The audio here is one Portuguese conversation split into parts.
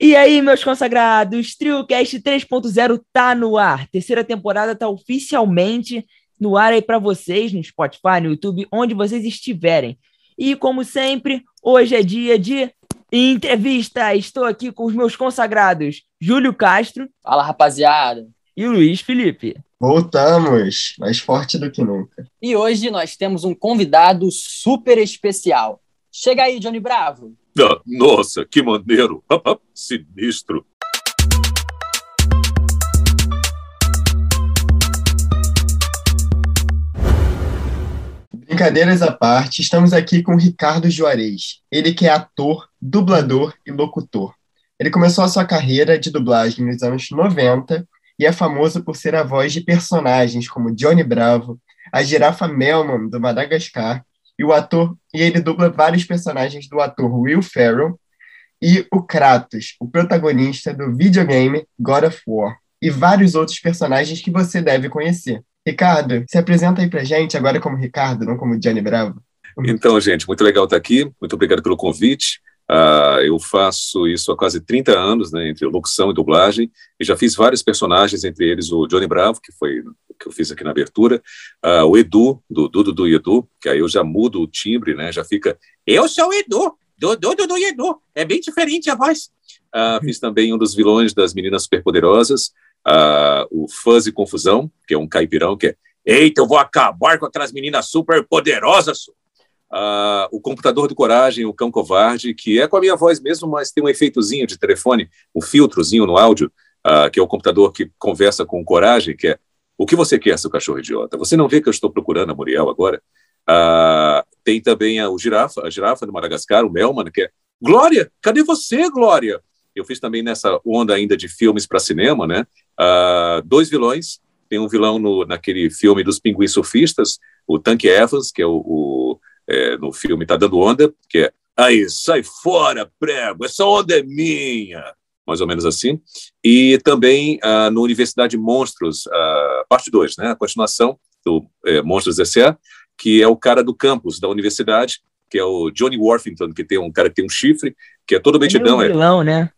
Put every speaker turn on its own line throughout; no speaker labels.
E aí, meus consagrados, TrioCast 3.0 tá no ar. Terceira temporada tá oficialmente no ar aí para vocês, no Spotify, no YouTube, onde vocês estiverem. E como sempre, hoje é dia de entrevista. Estou aqui com os meus consagrados, Júlio Castro.
Fala, rapaziada.
E o Luiz Felipe.
Voltamos, mais forte do que nunca.
E hoje nós temos um convidado super especial. Chega aí, Johnny Bravo.
Nossa, que maneiro! Sinistro!
Brincadeiras à parte, estamos aqui com Ricardo Juarez. Ele que é ator, dublador e locutor. Ele começou a sua carreira de dublagem nos anos 90 e é famoso por ser a voz de personagens como Johnny Bravo, a girafa Melman do Madagascar e o ator e ele dubla vários personagens do ator Will Ferrell e o Kratos, o protagonista do videogame God of War, e vários outros personagens que você deve conhecer. Ricardo, se apresenta aí pra gente, agora como Ricardo, não como Johnny Bravo.
Então, gente, muito legal estar aqui, muito obrigado pelo convite. Uh, eu faço isso há quase 30 anos, né, entre locução e dublagem, e já fiz vários personagens, entre eles o Johnny Bravo, que foi que eu fiz aqui na abertura, uh, o Edu, do Dudu do Edu, que aí eu já mudo o timbre, né, já fica, eu sou o Edu, do Dudu do Edu, é bem diferente a voz. Uh, fiz também um dos vilões das Meninas Superpoderosas, o Fuzzy Confusão, que é um caipirão que é, eita, eu vou acabar com aquelas meninas superpoderosas, O computador do Coragem, o Cão Covarde, que é com a minha voz mesmo, mas tem um efeitozinho de telefone, um filtrozinho no áudio, que é o computador que conversa com o Coragem, que é o que você quer, seu cachorro idiota? Você não vê que eu estou procurando a Muriel agora? Tem também a, o girafa, a girafa do Madagascar, o Melman, que é Glória, cadê você, Glória? Eu fiz também nessa onda ainda de filmes para cinema, né? dois vilões. Tem um vilão no, naquele filme dos pinguins surfistas, o Tank Evans, que é o, o é, no filme Tá Dando Onda, que é aí, sai fora, prego, essa onda é minha, mais ou menos assim. E também ah, no Universidade Monstros, ah, parte 2, né, a continuação do é, Monstros S.A., que é o cara do campus da universidade, que é o Johnny Worthington, que tem um cara que tem um chifre, que é todo metidão.
É um vilão, é, né?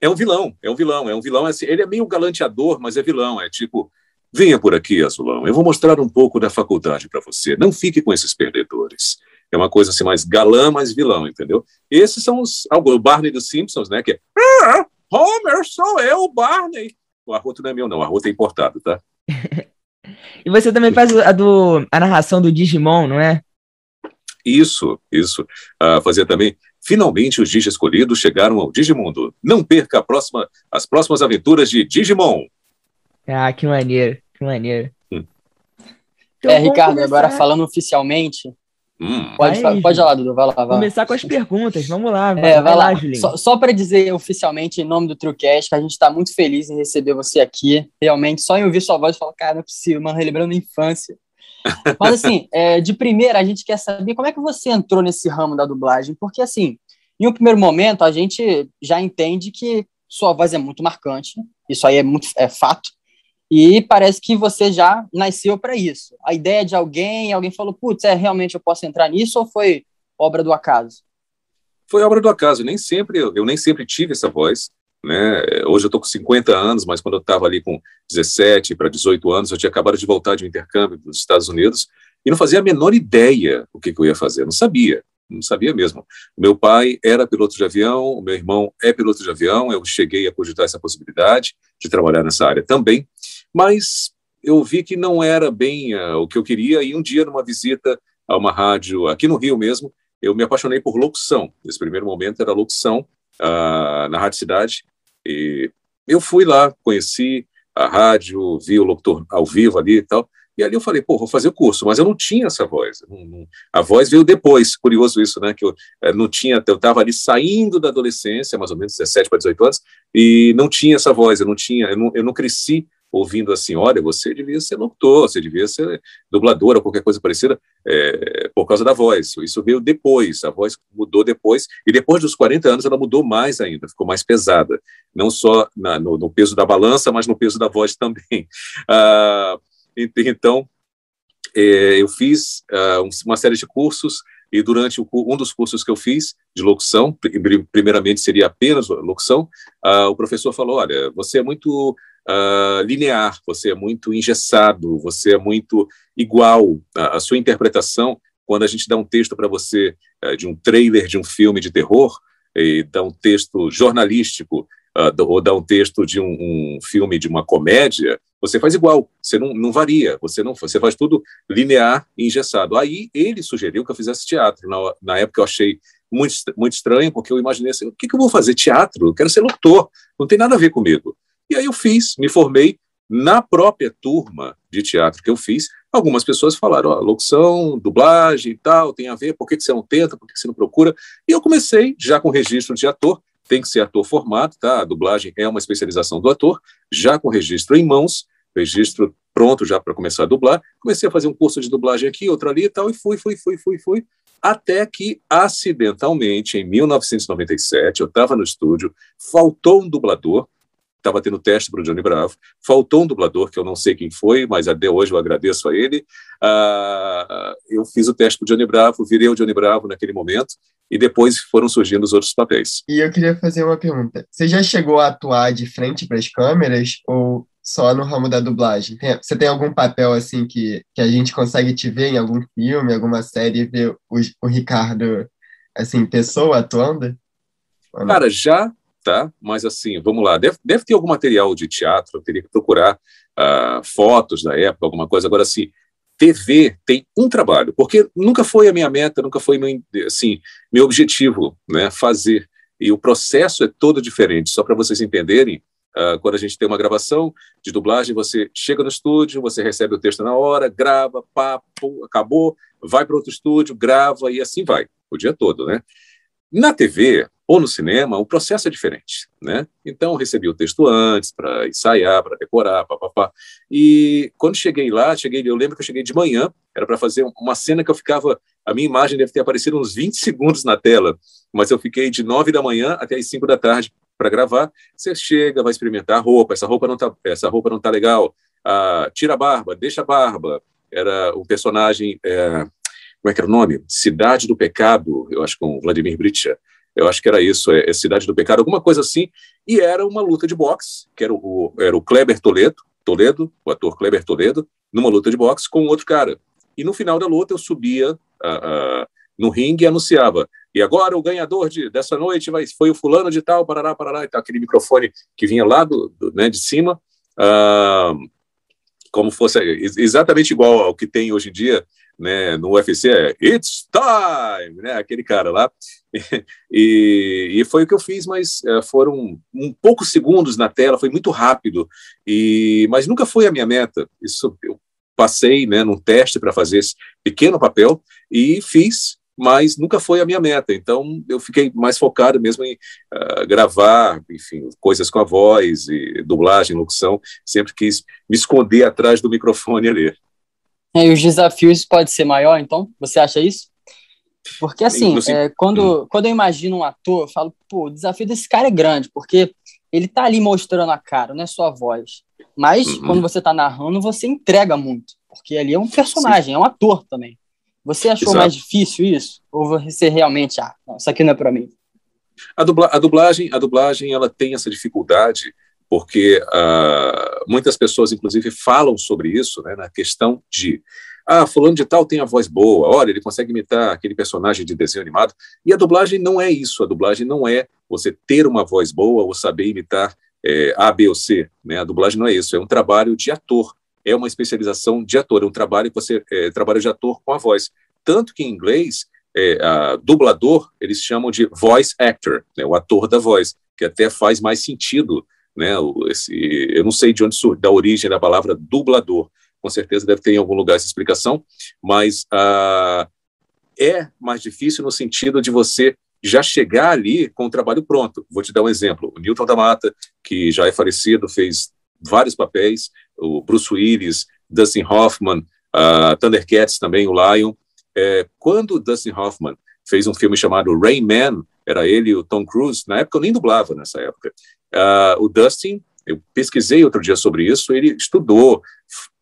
É um vilão, é um vilão, é um vilão. Assim, ele é meio galanteador, mas é vilão. É tipo, venha por aqui, Azulão, eu vou mostrar um pouco da faculdade para você. Não fique com esses perdedores é uma coisa assim mais galã, mais vilão, entendeu? Esses são os. O Barney dos Simpsons, né? Que é. Ah, Homer, sou eu, Barney. O arroto não é meu, não. O arroto é importado, tá?
e você também faz a, do, a narração do Digimon, não é?
Isso, isso. Uh, fazia também. Finalmente os Digi escolhidos chegaram ao Digimundo. Não perca próxima, as próximas aventuras de Digimon.
Ah, que maneiro, que maneiro.
Hum. Então, é, Ricardo, começar... agora falando oficialmente, Hum. Pode, pode ir lá, Dudu, vai lá. Vai.
Começar com as perguntas, vamos lá.
Vai, é, vai, lá, lá Só, só para dizer oficialmente, em nome do TrueCast, que a gente está muito feliz em receber você aqui. Realmente, só em ouvir sua voz, eu falo, cara, não é possível, mano, relembrando a infância. Mas, assim, é, de primeira, a gente quer saber como é que você entrou nesse ramo da dublagem, porque, assim, em um primeiro momento, a gente já entende que sua voz é muito marcante, isso aí é muito é fato, e parece que você já nasceu para isso. A ideia de alguém, alguém falou, putz, é, realmente eu posso entrar nisso ou foi obra do acaso?
Foi obra do acaso. Nem sempre, eu nem sempre tive essa voz. Né? Hoje eu estou com 50 anos, mas quando eu estava ali com 17 para 18 anos, eu tinha acabado de voltar de um intercâmbio dos Estados Unidos e não fazia a menor ideia o que, que eu ia fazer, não sabia, não sabia mesmo. Meu pai era piloto de avião, meu irmão é piloto de avião, eu cheguei a cogitar essa possibilidade de trabalhar nessa área também, mas eu vi que não era bem uh, o que eu queria, e um dia, numa visita a uma rádio aqui no Rio mesmo, eu me apaixonei por locução. Nesse primeiro momento era locução uh, na Rádio Cidade, e eu fui lá, conheci a rádio, vi o locutor ao vivo ali e tal, e ali eu falei, pô, vou fazer o curso, mas eu não tinha essa voz. A voz veio depois, curioso isso, né? Que eu é, não tinha, eu estava ali saindo da adolescência, mais ou menos 17 para 18 anos, e não tinha essa voz, eu não tinha, eu não, eu não cresci ouvindo assim, olha, você devia ser locutor, você devia ser dublador ou qualquer coisa parecida, é, por causa da voz. Isso veio depois, a voz mudou depois, e depois dos 40 anos ela mudou mais ainda, ficou mais pesada, não só na, no, no, peso da balança, mas no peso da voz também. Ah, então, é, eu fiz uh, uma série de cursos, e durante um dos cursos que eu fiz de locução, primeiramente seria apenas locução, uh, o professor falou: olha, você é muito uh, linear, você é muito engessado, você é muito igual. A, a sua interpretação, quando a gente dá um texto para você uh, de um trailer de um filme de terror, e dá um texto jornalístico, ou dá um texto de um, um filme de uma comédia, você faz igual, você não, não varia, você não você faz tudo linear e engessado. Aí ele sugeriu que eu fizesse teatro. Na, na época eu achei muito, muito estranho, porque eu imaginei assim, o que, que eu vou fazer? Teatro? Eu quero ser locutor, não tem nada a ver comigo. E aí eu fiz, me formei na própria turma de teatro que eu fiz. Algumas pessoas falaram, ó, locução, dublagem e tal, tem a ver, por que, que você não tenta, por que, que você não procura? E eu comecei já com registro de ator, tem que ser ator formado, tá? A dublagem é uma especialização do ator, já com registro em mãos, registro pronto já para começar a dublar. Comecei a fazer um curso de dublagem aqui, outro ali e tal, e fui, fui, fui, fui, fui, até que, acidentalmente, em 1997, eu estava no estúdio, faltou um dublador, estava tendo teste para o Johnny Bravo, faltou um dublador, que eu não sei quem foi, mas até hoje eu agradeço a ele. Uh, eu fiz o teste para o Johnny Bravo, virei o Johnny Bravo naquele momento, e depois foram surgindo os outros papéis.
E eu queria fazer uma pergunta. Você já chegou a atuar de frente para as câmeras ou só no ramo da dublagem? Tem, você tem algum papel assim que, que a gente consegue te ver em algum filme, alguma série ver o, o Ricardo assim, pessoa atuando?
Cara, já tá? Mas assim, vamos lá, deve, deve ter algum material de teatro, eu teria que procurar uh, fotos da época, alguma coisa. Agora, assim, TV tem um trabalho, porque nunca foi a minha meta, nunca foi meu, assim, meu objetivo, né, fazer. E o processo é todo diferente, só para vocês entenderem, uh, quando a gente tem uma gravação de dublagem, você chega no estúdio, você recebe o texto na hora, grava, papo, acabou, vai para outro estúdio, grava e assim vai, o dia todo, né? Na TV, ou no cinema, o processo é diferente, né? Então, recebi o texto antes para ensaiar, para decorar, papapá. E quando cheguei lá, cheguei, eu lembro que eu cheguei de manhã, era para fazer uma cena que eu ficava, a minha imagem deve ter aparecido uns 20 segundos na tela, mas eu fiquei de 9 da manhã até as 5 da tarde para gravar. Você chega, vai experimentar a roupa, essa roupa não tá, essa roupa não tá legal. Ah, tira a barba, deixa a barba. Era um personagem, é, como é que era o nome? Cidade do Pecado, eu acho com Vladimir Britcha eu acho que era isso, é, é, Cidade do Pecado, alguma coisa assim, e era uma luta de boxe, que era o, era o Kleber Toledo, Toledo, o ator Kleber Toledo, numa luta de boxe com outro cara. E no final da luta eu subia uh, uh, no ringue e anunciava, e agora o ganhador de, dessa noite vai, foi o fulano de tal, parará, parará, e tal, aquele microfone que vinha lá do, do né, de cima, como fosse exatamente igual ao que tem hoje em dia né, no UFC é It's time, né, aquele cara lá. e, e foi o que eu fiz, mas é, foram um poucos segundos na tela, foi muito rápido, e mas nunca foi a minha meta. Isso eu passei, né, num teste para fazer esse pequeno papel e fiz, mas nunca foi a minha meta. Então eu fiquei mais focado mesmo em uh, gravar, enfim, coisas com a voz e dublagem, locução. Sempre quis me esconder atrás do microfone ali.
É, e os desafios podem ser maior, então? Você acha isso? Porque, assim, é, quando, hum. quando eu imagino um ator, eu falo, pô, o desafio desse cara é grande, porque ele tá ali mostrando a cara, não é só a voz. Mas, uhum. quando você tá narrando, você entrega muito, porque ali é um personagem, Sim. é um ator também. Você achou Exato. mais difícil isso? Ou você realmente, ah, não, isso aqui não é para mim?
A, dubla, a, dublagem, a dublagem, ela tem essa dificuldade porque uh, muitas pessoas, inclusive, falam sobre isso, né, na questão de ah, fulano de tal tem a voz boa, olha, ele consegue imitar aquele personagem de desenho animado. E a dublagem não é isso, a dublagem não é você ter uma voz boa ou saber imitar é, A, B ou C. Né? A dublagem não é isso, é um trabalho de ator, é uma especialização de ator, é um trabalho que você é, trabalha de ator com a voz. Tanto que em inglês, é, a, dublador, eles chamam de voice actor, né, o ator da voz, que até faz mais sentido né? Esse, eu não sei de onde surge, da origem da palavra dublador. Com certeza deve ter em algum lugar essa explicação, mas ah, é mais difícil no sentido de você já chegar ali com o trabalho pronto. Vou te dar um exemplo. O Newton da Mata, que já é falecido, fez vários papéis. O Bruce Willis, Dustin Hoffman, uh, Thundercats também, o Lion. É, quando Dustin Hoffman fez um filme chamado Rain Man, era ele e o Tom Cruise, na época eu nem dublava nessa época, Uh, o Dustin, eu pesquisei outro dia sobre isso, ele estudou,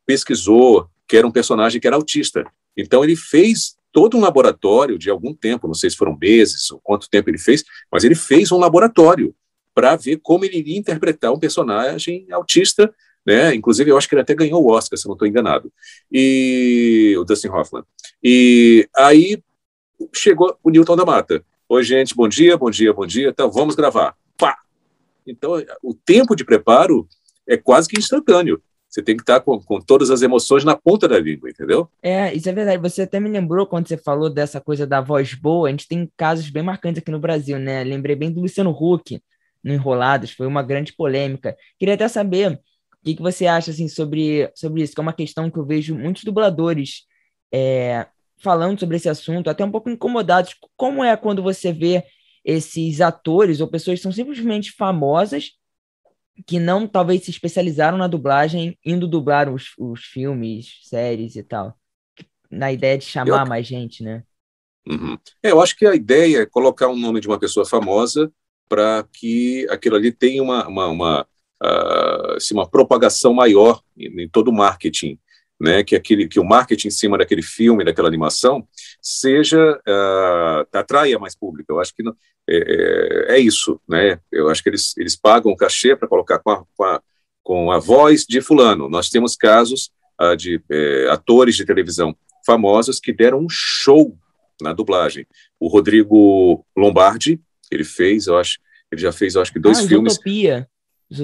pesquisou, que era um personagem que era autista. Então ele fez todo um laboratório de algum tempo, não sei se foram meses ou quanto tempo ele fez, mas ele fez um laboratório para ver como ele iria interpretar um personagem autista, né? Inclusive, eu acho que ele até ganhou o Oscar, se não estou enganado. E o Dustin Hoffman. E aí chegou o Newton da Mata. Oi, gente, bom dia, bom dia, bom dia. Então, vamos gravar. Pá! Então, o tempo de preparo é quase que instantâneo. Você tem que estar com, com todas as emoções na ponta da língua, entendeu?
É, isso é verdade. Você até me lembrou quando você falou dessa coisa da voz boa. A gente tem casos bem marcantes aqui no Brasil, né? Lembrei bem do Luciano Huck no Enrolados, foi uma grande polêmica. Queria até saber o que, que você acha assim, sobre, sobre isso, que é uma questão que eu vejo muitos dubladores é, falando sobre esse assunto, até um pouco incomodados. Como é quando você vê esses atores ou pessoas que são simplesmente famosas que não talvez se especializaram na dublagem, indo dublar os, os filmes, séries e tal. Na ideia de chamar eu... mais gente, né?
Uhum. É, eu acho que a ideia é colocar o nome de uma pessoa famosa para que aquilo ali tenha uma, uma, uma, uh, assim, uma propagação maior em, em, todo o marketing. Né, que aquele que o marketing em cima daquele filme, daquela animação, seja uh, atraia mais público. Eu acho que não, é, é, é, isso, né? Eu acho que eles, eles pagam cachê para colocar com a, com, a, com a voz de fulano. Nós temos casos uh, de é, atores de televisão famosos que deram um show na dublagem. O Rodrigo Lombardi, ele fez, eu acho, ele já fez, eu acho que dois ah, filmes.
Utopia.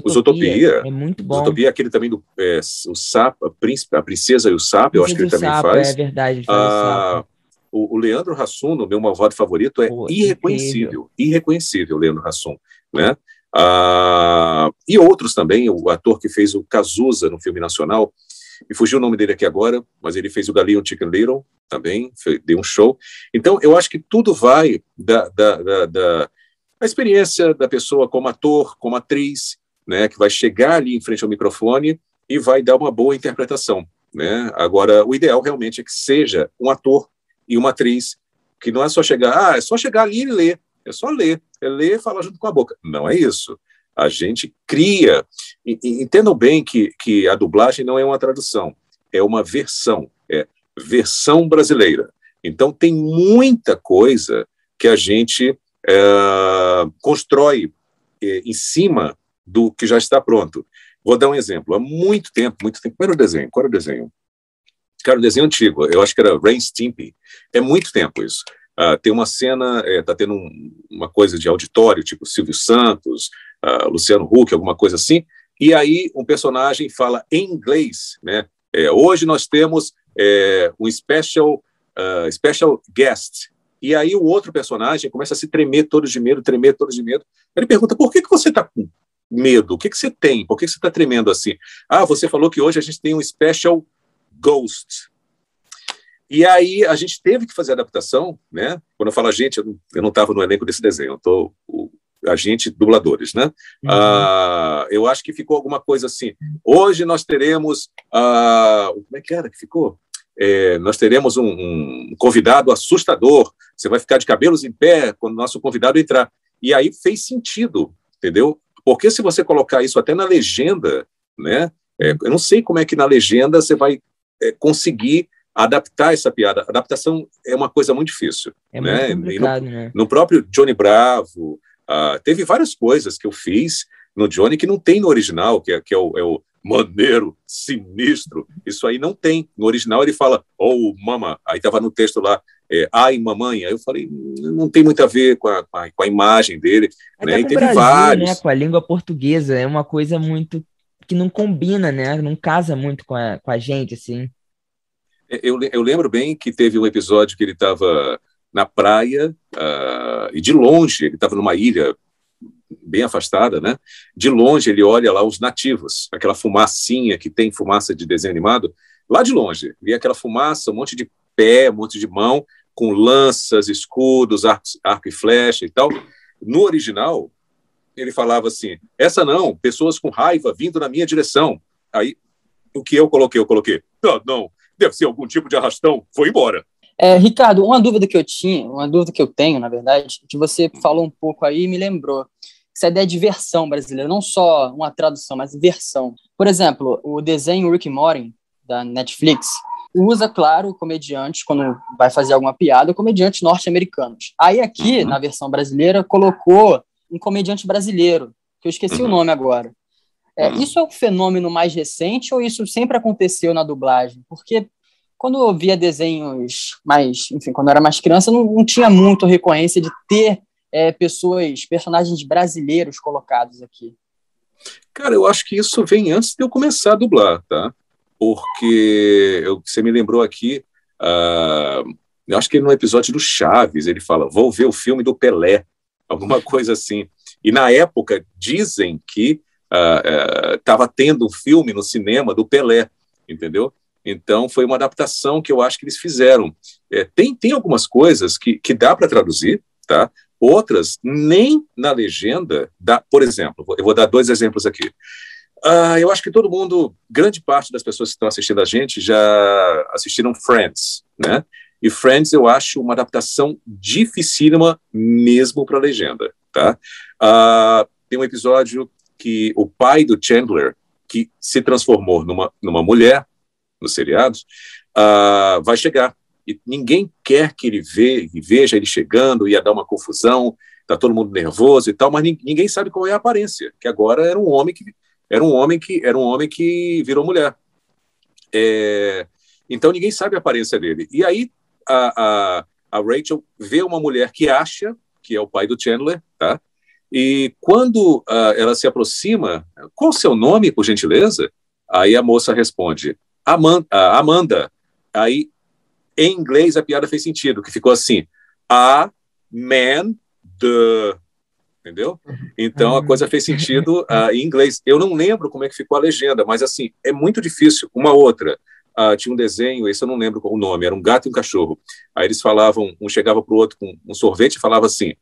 Utopia.
É muito bom.
Utopia, aquele também do é, o sapo, a, príncipe, a princesa e o sapo, eu acho que ele também
sapo,
faz.
É verdade, faz ah,
o, o Leandro Hassum, meu malvado favorito, é Pô, irreconhecível, irreconhecível, Leandro Hassum, né? Ah, e outros também, o ator que fez o Cazuza no filme nacional, me fugiu o nome dele aqui agora, mas ele fez o Galinho Chicken Little também, foi, deu um show. Então, eu acho que tudo vai da, da, da, da experiência da pessoa como ator, como atriz, né, que vai chegar ali em frente ao microfone e vai dar uma boa interpretação. Né? Agora, o ideal realmente é que seja um ator e uma atriz, que não é só chegar, ah, é só chegar ali e ler, é só ler, é ler e falar junto com a boca. Não é isso. A gente cria. E, e, entendam bem que, que a dublagem não é uma tradução, é uma versão, é versão brasileira. Então, tem muita coisa que a gente é, constrói é, em cima do que já está pronto. Vou dar um exemplo. Há muito tempo, muito tempo. Qual era o desenho? Qual era o desenho? Cara, o desenho antigo, eu acho que era Rain Stimpy. É muito tempo isso. Uh, tem uma cena, está é, tá tendo um, uma coisa de auditório, tipo Silvio Santos, uh, Luciano Huck, alguma coisa assim, e aí um personagem fala em inglês, né? É, hoje nós temos é, um special, uh, special guest. E aí o outro personagem começa a se tremer todo de medo, tremer todo de medo. Ele pergunta, por que, que você está com medo? O que, que você tem? Por que, que você está tremendo assim? Ah, você falou que hoje a gente tem um special Ghost. E aí a gente teve que fazer adaptação, né? Quando eu falo a gente, eu não estava no elenco desse desenho, eu tô o, a gente dubladores, né? Uhum. Uh, eu acho que ficou alguma coisa assim. Hoje nós teremos, uh, como é que era que ficou? É, nós teremos um, um, convidado assustador. Você vai ficar de cabelos em pé quando o nosso convidado entrar. E aí fez sentido, entendeu? Porque se você colocar isso até na legenda, né? É, eu não sei como é que na legenda você vai é, conseguir adaptar essa piada. Adaptação é uma coisa muito difícil.
É
né?
muito no, né?
No próprio Johnny Bravo, uh, teve várias coisas que eu fiz no Johnny que não tem no original, que é, que é, o, é o maneiro, sinistro. Isso aí não tem. No original ele fala, oh, mama. Aí estava no texto lá, é, ai, mamãe. Aí eu falei, não tem muito a ver com a, com a, com a imagem dele.
Até né? E teve Brasil, vários. Né? Com a língua portuguesa. É uma coisa muito que não combina, né? Não casa muito com a, com a gente, assim.
É, eu, eu lembro bem que teve um episódio que ele estava na praia uh, e de longe, ele estava numa ilha bem afastada, né? De longe ele olha lá os nativos, aquela fumacinha que tem fumaça de desenho animado, lá de longe, via aquela fumaça, um monte de pé, um monte de mão, com lanças, escudos, arco, e flecha e tal. No original, ele falava assim: essa não, pessoas com raiva vindo na minha direção. Aí, o que eu coloquei? Eu coloquei: não, não, deve ser algum tipo de arrastão, foi embora.
É, Ricardo, uma dúvida que eu tinha, uma dúvida que eu tenho, na verdade, que você falou um pouco aí e me lembrou. Essa ideia de versão brasileira, não só uma tradução, mas versão. Por exemplo, o desenho Rick Morty, da Netflix, usa, claro, comediantes, quando vai fazer alguma piada, comediantes norte-americanos. Aí aqui, uhum. na versão brasileira, colocou um comediante brasileiro, que eu esqueci uhum. o nome agora. É, uhum. Isso é um fenômeno mais recente ou isso sempre aconteceu na dublagem? Porque quando eu via desenhos mais, enfim, quando eu era mais criança, não, não tinha muito recorrência de ter é, pessoas, personagens brasileiros colocados aqui.
Cara, eu acho que isso vem antes de eu começar a dublar, tá? Porque eu, você me lembrou aqui, uh, eu acho que no episódio do Chaves ele fala: vou ver o filme do Pelé, alguma coisa assim. E na época dizem que estava uh, uh, tendo um filme no cinema do Pelé, entendeu? Então foi uma adaptação que eu acho que eles fizeram. É, tem, tem algumas coisas que, que dá para traduzir, tá? Outras, nem na legenda, dá, por exemplo, eu vou dar dois exemplos aqui. Uh, eu acho que todo mundo, grande parte das pessoas que estão assistindo a gente já assistiram Friends, né? E Friends eu acho uma adaptação dificílima mesmo para a legenda, tá? Uh, tem um episódio que o pai do Chandler, que se transformou numa, numa mulher nos seriados, uh, vai chegar e ninguém quer que ele ve, veja ele chegando, ia dar uma confusão, tá todo mundo nervoso e tal, mas ninguém sabe qual é a aparência, que agora era um homem que era um homem que era um homem que virou mulher. É, então ninguém sabe a aparência dele. E aí a, a, a, Rachel vê uma mulher que acha que é o pai do Chandler, tá? E quando uh, ela se aproxima, qual o seu nome, por gentileza? Aí a moça responde, Amanda. Amanda. Aí em inglês, a piada fez sentido, que ficou assim: a man the. Entendeu? Então a coisa fez sentido uh, em inglês. Eu não lembro como é que ficou a legenda, mas assim, é muito difícil. Uma outra. Uh, tinha um desenho, esse eu não lembro o nome, era um gato e um cachorro. Aí eles falavam, um chegava para o outro com um sorvete e falava assim: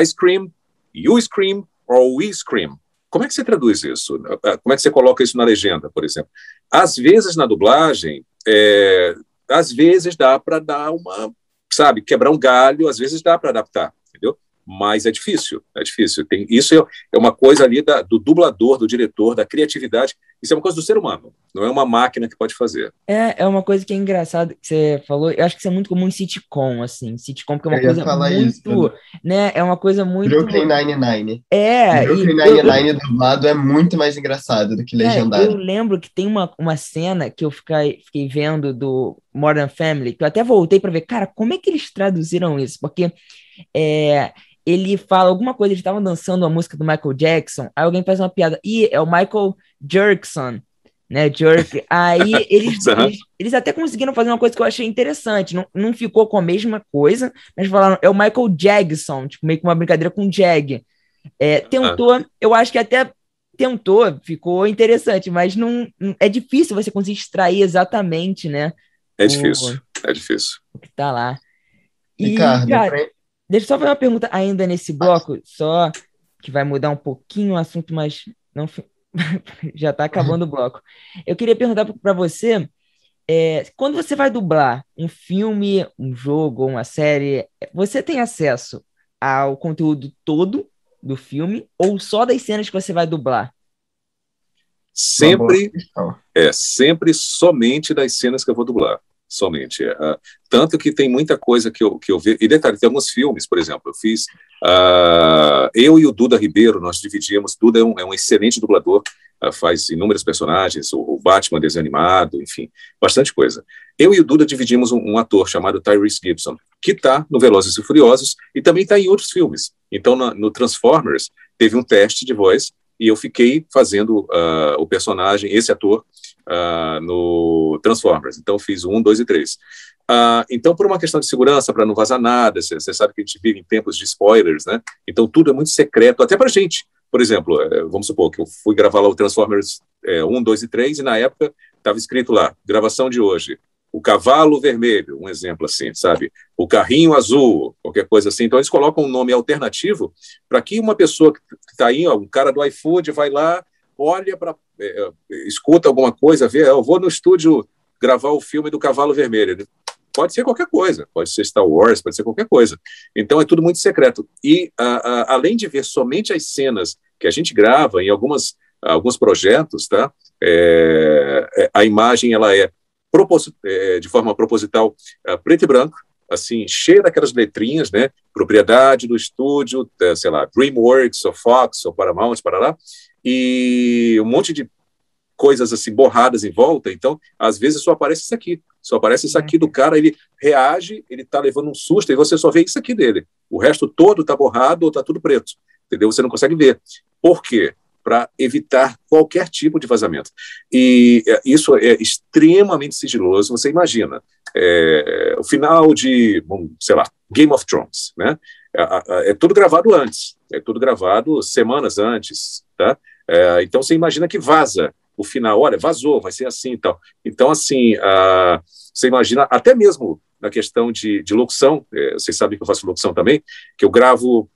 ice cream, you scream or we scream. Como é que você traduz isso? Ah, como é que você coloca isso na legenda, por exemplo? Às vezes, na dublagem, é, às vezes dá para dar uma, sabe, quebrar um galho, às vezes dá para adaptar, entendeu? Mas é difícil, é difícil. Tem, isso é, é uma coisa ali da, do dublador, do diretor, da criatividade. Isso é uma coisa do ser humano, não é uma máquina que pode fazer.
É, é uma coisa que é engraçada que você falou. Eu acho que isso é muito comum em sitcom, assim. Sitcom, que é uma coisa muito. Isso, né? É uma coisa muito.
Brooklyn Nine-Nine.
É.
Brooklyn Nine-Nine dublado é muito mais engraçado do que legendado.
É, eu lembro que tem uma, uma cena que eu fiquei, fiquei vendo do Modern Family, que eu até voltei para ver, cara, como é que eles traduziram isso? Porque. É, ele fala alguma coisa, eles estavam dançando a música do Michael Jackson, aí alguém faz uma piada, e é o Michael Jerkson, né, Jerk, aí eles, eles, eles, até conseguiram fazer uma coisa que eu achei interessante, não, não ficou com a mesma coisa, mas falaram, é o Michael Jackson, tipo, meio que uma brincadeira com Jag, é, tentou, eu acho que até tentou, ficou interessante, mas não, é difícil você conseguir extrair exatamente, né,
é difícil, o, é difícil.
O que tá lá.
E, Ricardo, cara,
Deixa eu só fazer uma pergunta ainda nesse bloco, só que vai mudar um pouquinho o assunto, mas não já está acabando o bloco. Eu queria perguntar para você, é, quando você vai dublar um filme, um jogo, uma série, você tem acesso ao conteúdo todo do filme ou só das cenas que você vai dublar?
Sempre, é sempre somente das cenas que eu vou dublar somente. Uh, tanto que tem muita coisa que eu, que eu vejo. E detalhe, tem alguns filmes, por exemplo, eu fiz. Uh, eu e o Duda Ribeiro, nós dividimos. Duda é um, é um excelente dublador, uh, faz inúmeros personagens, o, o, Batman desanimado, enfim, bastante coisa. Eu e o Duda dividimos um, um ator chamado Tyrese Gibson, que está no Velozes e Furiosos e também está em outros filmes. Então, no Transformers, teve um teste de voz e eu fiquei fazendo o personagem, esse ator, uh, no Transformers. Então, fiz um, dois e três. Uh, então, por uma questão de segurança, para não vazar nada, você sabe que a gente vive em tempos de spoilers, né? Então, tudo é muito secreto, até para gente. Por exemplo, é, vamos supor que eu fui gravar lá o Transformers é, 1, 2 e 3, e na época estava escrito lá, gravação de hoje, o cavalo vermelho, um exemplo assim, sabe? O carrinho azul, qualquer coisa assim. Então, eles colocam um nome alternativo para que uma pessoa que está aí, ó, um cara do iFood, vai lá, olha para é, é, escuta alguma coisa, vê, eu vou no estúdio gravar o filme do Cavalo Vermelho. Pode ser qualquer coisa, pode ser Star Wars, pode ser qualquer coisa. Então é tudo muito secreto. E a, a, além de ver somente as cenas que a gente grava em algumas alguns projetos, tá? É, é a imagem ela é é, de forma proposital é, preto e branco, assim, cheia daquelas letrinhas, né? Propriedade do estúdio, é, sei lá, DreamWorks, ou Fox, ou Paramount, para lá, e um monte de coisas assim borradas em volta. Então, às vezes só aparece isso aqui, só aparece isso aqui do cara, ele reage, ele tá levando um susto e você só vê isso aqui dele. O resto todo tá borrado ou tá tudo preto, entendeu? Você não consegue ver. Por quê? Para evitar qualquer tipo de vazamento. E é, isso é extremamente sigiloso. Você imagina, é, o final de, sei lá, Game of Thrones, né? É, é, tudo gravado antes, é tudo gravado semanas antes, tá? É, então você imagina que vaza o final, olha, vazou, vai ser assim e tal. Então, assim, uh, você imagina, até mesmo na questão de, de locução, é, vocês sabem que eu faço locução também, que eu gravo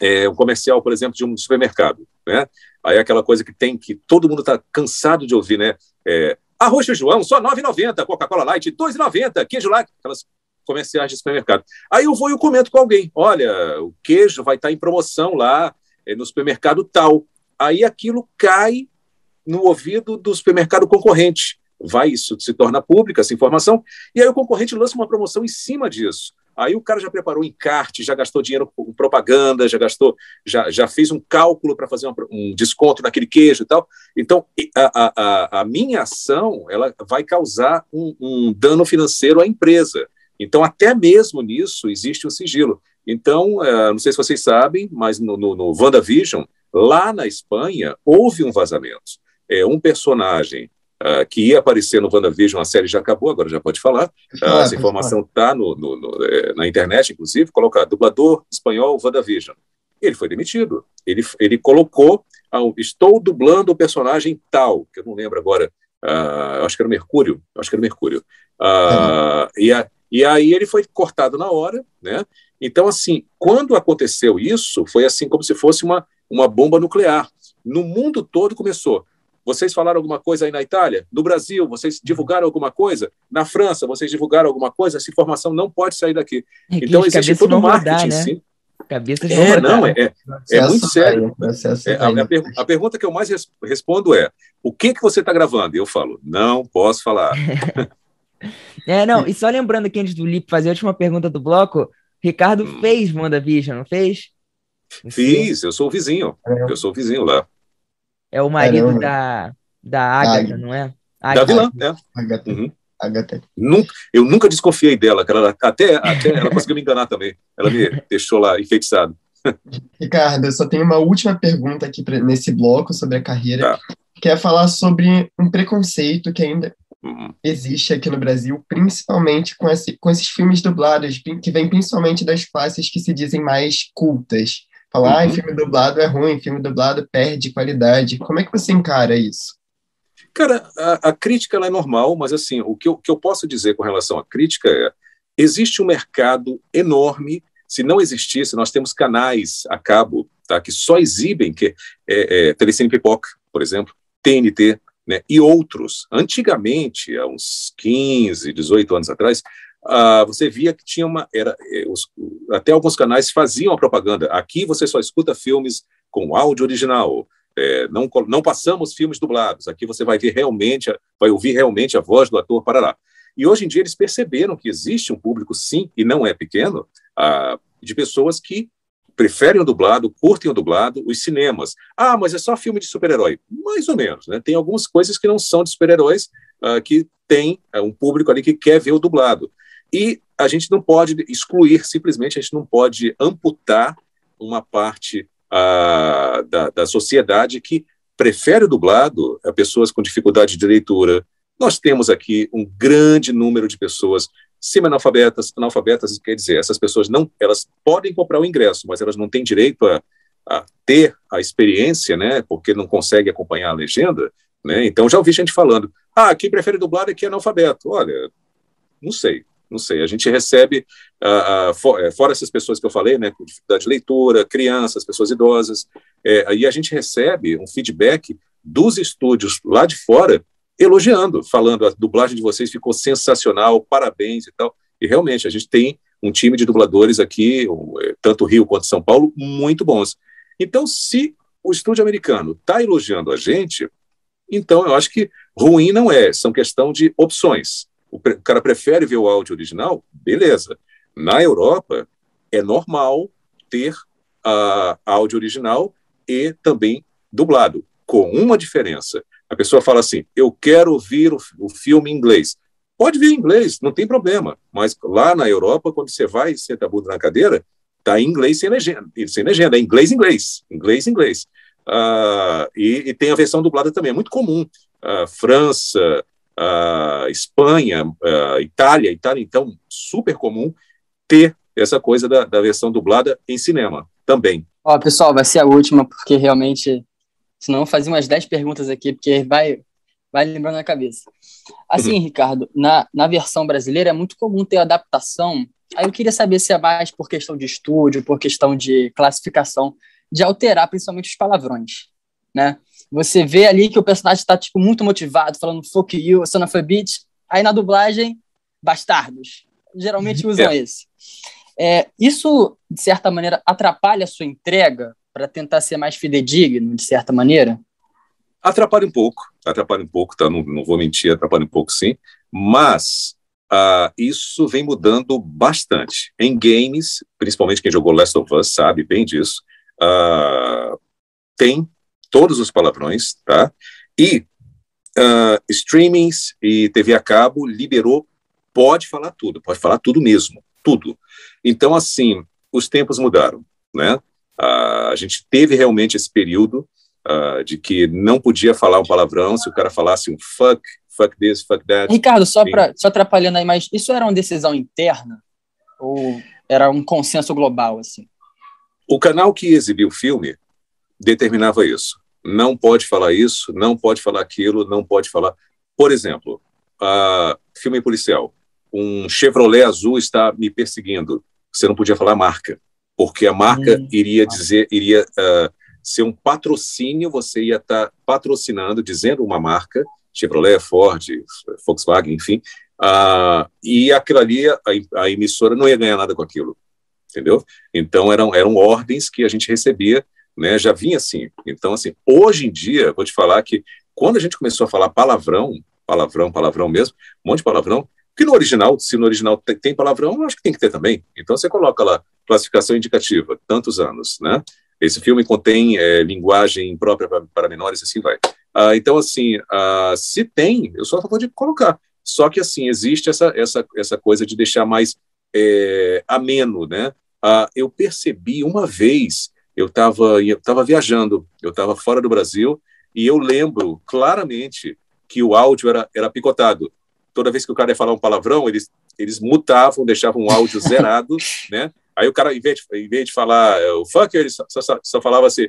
é, um comercial, por exemplo, de um supermercado, né? Aí é aquela coisa que tem que todo mundo está cansado de ouvir, né? É, arroz João, só R$ 9,90, Coca-Cola Light, R$ 2,90, queijo lá, aquelas comerciais de supermercado. Aí eu vou e eu comento com alguém, olha, o queijo vai estar tá em promoção lá é, no supermercado tal. Aí aquilo cai no ouvido do supermercado concorrente. Vai isso se torna pública essa informação, e aí o concorrente lança uma promoção em cima disso. Aí o cara já preparou encarte, já gastou dinheiro com propaganda, já gastou, já, já fez um cálculo para fazer um, um, desconto naquele queijo e tal. Então, a, a, a minha ação ela vai causar um, um dano financeiro à empresa. Então, até mesmo nisso existe um sigilo. Então, uh, não sei se vocês sabem, mas no, no, no WandaVision, lá na Espanha, houve um vazamento é, um personagem uh, que ia aparecer no WandaVision, a série já acabou, agora já pode falar. Uh, essa informação está é, na internet, inclusive, colocar dublador espanhol WandaVision. Ele foi demitido. Ele, ele colocou, uh, estou dublando o personagem tal, que eu não lembro agora, acho que era Mercúrio, acho que era Mercúrio. Uh, e, a, e aí ele foi cortado na hora, né? Então, assim, quando aconteceu isso, foi assim como se fosse uma, uma bomba nuclear. No mundo todo começou. Vocês falaram alguma coisa aí na Itália? No Brasil, vocês divulgaram alguma coisa? Na França, vocês divulgaram alguma coisa? Essa informação não pode sair daqui. É então, existe todo o marketing, né? sim.
Cabeça
é, não, é, é, é muito sério. É, a, a, per, a, pergunta que eu mais res, respondo é: o que que você está gravando? E eu falo, não posso falar.
é, não, e só lembrando aqui antes do Lipe fazer a última pergunta do bloco, Ricardo hum. fez WandaVision, não fez?
Fiz, eu sou o vizinho. É. Eu sou o vizinho lá.
É o marido Caramba. da, da Agatha, não é?
Agatha. Da vilã, é. Agatha. Uhum. Agatha. Nunca, eu nunca desconfiei dela, cara. Até, até ela conseguiu me enganar também. Ela me deixou lá enfeitiçado.
Ricardo, eu só tenho uma última pergunta aqui pra, nesse bloco sobre a carreira, tá. que é falar sobre um preconceito que ainda uhum. existe aqui no Brasil, principalmente com, esse, com esses filmes dublados, que vêm principalmente das classes que se dizem mais cultas. Falar, uhum. ah, filme dublado é ruim, filme dublado perde qualidade. Como é que você encara isso?
Cara, a, a crítica é normal, mas assim, o que eu, que eu posso dizer com relação à crítica é existe um mercado enorme. Se não existisse, nós temos canais a cabo tá, que só exibem que é, é, Telecine Pipoca, por exemplo, TNT, né, e outros. Antigamente, há uns 15, 18 anos atrás, ah, você via que tinha uma. Era, eh, os, até alguns canais faziam a propaganda. Aqui você só escuta filmes com áudio original. É, não, não passamos filmes dublados. Aqui você vai ver realmente, vai ouvir realmente a voz do ator para lá. E hoje em dia eles perceberam que existe um público, sim, e não é pequeno, ah, de pessoas que preferem o dublado, curtem o dublado, os cinemas. Ah, mas é só filme de super-herói. Mais ou menos, né? Tem algumas coisas que não são de super-heróis, ah, que tem uh, um público ali que quer ver o dublado. E a gente não pode excluir, simplesmente a gente não pode amputar uma parte uh, da, da sociedade que prefere o dublado a pessoas com dificuldade de leitura. Nós temos aqui um grande número de pessoas semi-analfabetas, analfabetas, quer dizer, essas pessoas não, elas podem comprar o ingresso, mas elas não têm direito a, a ter a experiência, né, porque não conseguem acompanhar a legenda, né, então já ouvi gente falando, ah, quem prefere dublado é quem é analfabeto. Olha, não sei, não sei, a gente recebe, uh, uh, for, uh, fora essas pessoas que eu falei, né, com dificuldade de leitura, crianças, pessoas idosas, é, e a gente recebe um feedback dos estúdios lá de fora, elogiando, falando, a dublagem de vocês ficou sensacional, parabéns e tal, e realmente, a gente tem um time de dubladores aqui, é, tanto Rio quanto São Paulo, muito bons. Então, se o estúdio americano está elogiando a gente, então eu acho que Ruim não é, são questão de opções. O, cara prefere ver o áudio original? Beleza. Na Europa, é normal ter a áudio original e também dublado, com uma diferença. A pessoa fala assim: eu quero ouvir o, o filme em inglês. Pode ver em inglês, não tem problema. Mas lá na Europa, quando você vai e senta a bunda na cadeira, está em inglês sem legenda, sem legenda, é inglês, inglês, inglês, inglês. Uh, e, e, tem a versão dublada também, é muito comum. Uh, França, uh, Espanha, Itália, Itália, então, super comum ter essa coisa da, da versão dublada em cinema também.
Ó, pessoal, vai ser a última, porque realmente, senão fazia umas 10 perguntas aqui, porque vai, vai lembrando na cabeça. Assim, uhum. Ricardo, na, na versão brasileira é muito comum ter adaptação. Aí eu queria saber se é mais por questão de estúdio, por questão de classificação, de alterar principalmente os palavrões, né? Você vê ali que o personagem está tipo muito motivado, falando fuck you, son of a bitch. Aí na dublagem, bastardos. Geralmente usam é. esse. É, isso, de certa maneira, atrapalha a sua entrega para tentar ser mais fidedigno, de certa maneira?
Atrapalha um pouco, atrapalha um pouco, tá? Não, não vou mentir, atrapalha um pouco sim, mas uh, isso vem mudando bastante. Em games, principalmente quem jogou Last of Us sabe bem disso, uh, tem todos os palavrões, tá? E uh, streamings e TV a cabo liberou, pode falar tudo, pode falar tudo mesmo, tudo. Então, assim, os tempos mudaram, né? Uh, a gente teve realmente esse período uh, de que não podia falar um palavrão se o cara falasse um fuck, fuck this, fuck that.
Ricardo, só, pra, só atrapalhando aí, mas isso era uma decisão interna? Ou era um consenso global, assim?
O canal que exibiu o filme determinava isso. Não pode falar isso, não pode falar aquilo, não pode falar. Por exemplo, uh, filme policial. Um Chevrolet azul está me perseguindo. Você não podia falar marca, porque a marca hum, iria dizer, iria uh, ser um patrocínio. Você ia estar tá patrocinando, dizendo uma marca, Chevrolet, Ford, Volkswagen, enfim. Uh, e aquilo ali, a, a emissora não ia ganhar nada com aquilo entendeu? Então eram, eram ordens que a gente recebia, né, já vinha assim. Então, assim, hoje em dia, vou te falar que quando a gente começou a falar palavrão, palavrão, palavrão mesmo, um monte de palavrão, que no original, se no original tem, palavrão, acho que tem que ter também. Então você coloca lá, classificação indicativa, tantos anos, né? Esse filme contém é, linguagem própria para, para menores, assim vai. Ah, então, assim, ah, se tem, eu sou a favor de colocar. Só que, assim, existe essa, essa, essa coisa de deixar mais é, ameno, né? Ah, eu percebi uma vez, eu estava eu tava viajando, eu estava fora do Brasil, e eu lembro claramente que o áudio era, era picotado. Toda vez que o cara ia falar um palavrão, eles, eles mutavam, deixavam o áudio zerado, né? Aí o cara, em vez de, em vez de falar é, o fucker, ele só, só, só falava assim,